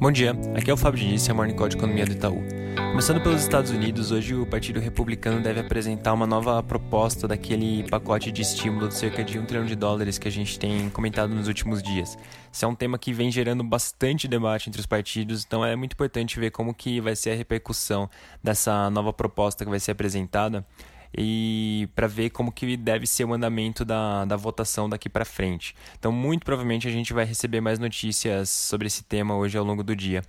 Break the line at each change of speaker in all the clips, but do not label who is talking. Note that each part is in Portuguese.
Bom dia, aqui é o Fábio Diniz, é a Morning Call de Economia do Itaú. Começando pelos Estados Unidos, hoje o Partido Republicano deve apresentar uma nova proposta daquele pacote de estímulo de cerca de um trilhão de dólares que a gente tem comentado nos últimos dias. Isso é um tema que vem gerando bastante debate entre os partidos, então é muito importante ver como que vai ser a repercussão dessa nova proposta que vai ser apresentada e para ver como que deve ser o andamento da, da votação daqui para frente. Então, muito provavelmente a gente vai receber mais notícias sobre esse tema hoje ao longo do dia.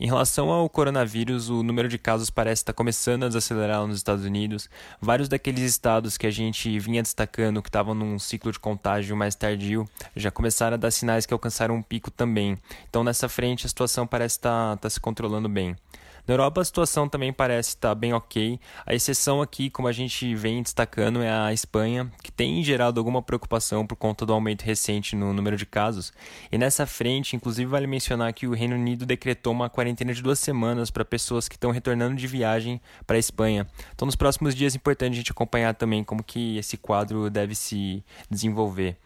Em relação ao coronavírus, o número de casos parece estar começando a desacelerar nos Estados Unidos. Vários daqueles estados que a gente vinha destacando que estavam num ciclo de contágio mais tardio já começaram a dar sinais que alcançaram um pico também. Então, nessa frente, a situação parece estar, estar se controlando bem. Na Europa a situação também parece estar bem ok. A exceção aqui, como a gente vem destacando, é a Espanha, que tem gerado alguma preocupação por conta do aumento recente no número de casos. E nessa frente, inclusive, vale mencionar que o Reino Unido decretou uma quarentena de duas semanas para pessoas que estão retornando de viagem para a Espanha. Então, nos próximos dias é importante a gente acompanhar também como que esse quadro deve se desenvolver.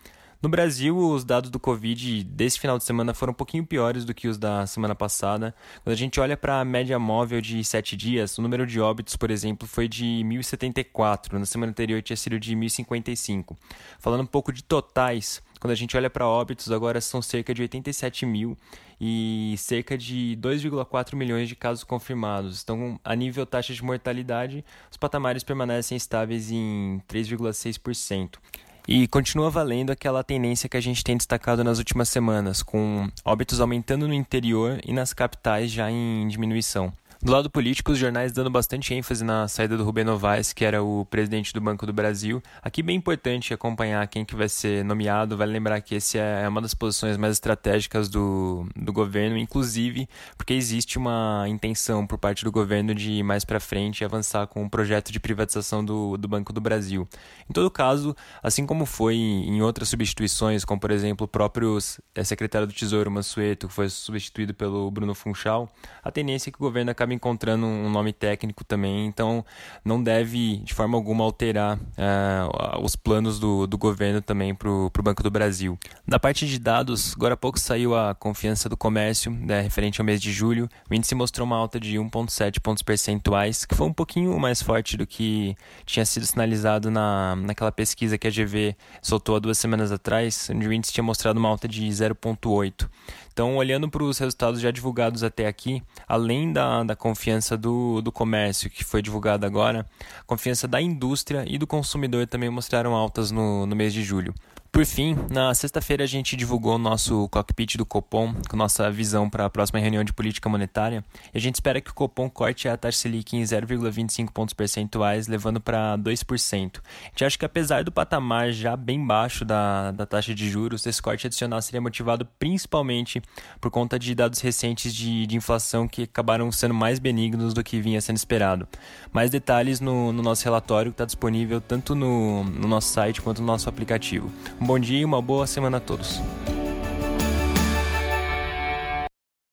No Brasil, os dados do Covid desse final de semana foram um pouquinho piores do que os da semana passada. Quando a gente olha para a média móvel de 7 dias, o número de óbitos, por exemplo, foi de 1.074. Na semana anterior tinha sido de 1.055. Falando um pouco de totais, quando a gente olha para óbitos, agora são cerca de 87 mil e cerca de 2,4 milhões de casos confirmados. Então, a nível taxa de mortalidade, os patamares permanecem estáveis em 3,6%. E continua valendo aquela tendência que a gente tem destacado nas últimas semanas, com óbitos aumentando no interior e nas capitais já em diminuição. Do lado político, os jornais dando bastante ênfase na saída do Rubem Novaes, que era o presidente do Banco do Brasil. Aqui bem importante acompanhar quem que vai ser nomeado. Vale lembrar que esse é uma das posições mais estratégicas do, do governo, inclusive porque existe uma intenção por parte do governo de ir mais para frente avançar com o um projeto de privatização do, do Banco do Brasil. Em todo caso, assim como foi em outras substituições, como por exemplo o próprio eh, secretário do Tesouro, Mansueto, que foi substituído pelo Bruno Funchal, a tendência é que o governo acabe acaba encontrando um nome técnico também, então não deve de forma alguma alterar uh, os planos do, do governo também para o Banco do Brasil. Da parte de dados, agora há pouco saiu a confiança do comércio, né, referente ao mês de julho. O índice mostrou uma alta de 1,7 pontos percentuais, que foi um pouquinho mais forte do que tinha sido sinalizado na, naquela pesquisa que a GV soltou há duas semanas atrás, onde o índice tinha mostrado uma alta de 0,8. Então, olhando para os resultados já divulgados até aqui, além da, da confiança do, do comércio, que foi divulgada agora, a confiança da indústria e do consumidor também mostraram altas no, no mês de julho. Por fim, na sexta-feira a gente divulgou o nosso cockpit do Copom, com nossa visão para a próxima reunião de política monetária. E a gente espera que o Copom corte a taxa Selic em 0,25 pontos percentuais, levando para 2%. A gente acha que apesar do patamar já bem baixo da, da taxa de juros, esse corte adicional seria motivado principalmente por conta de dados recentes de, de inflação que acabaram sendo mais benignos do que vinha sendo esperado. Mais detalhes no, no nosso relatório que está disponível tanto no, no nosso site quanto no nosso aplicativo. Um bom dia e uma boa semana a todos.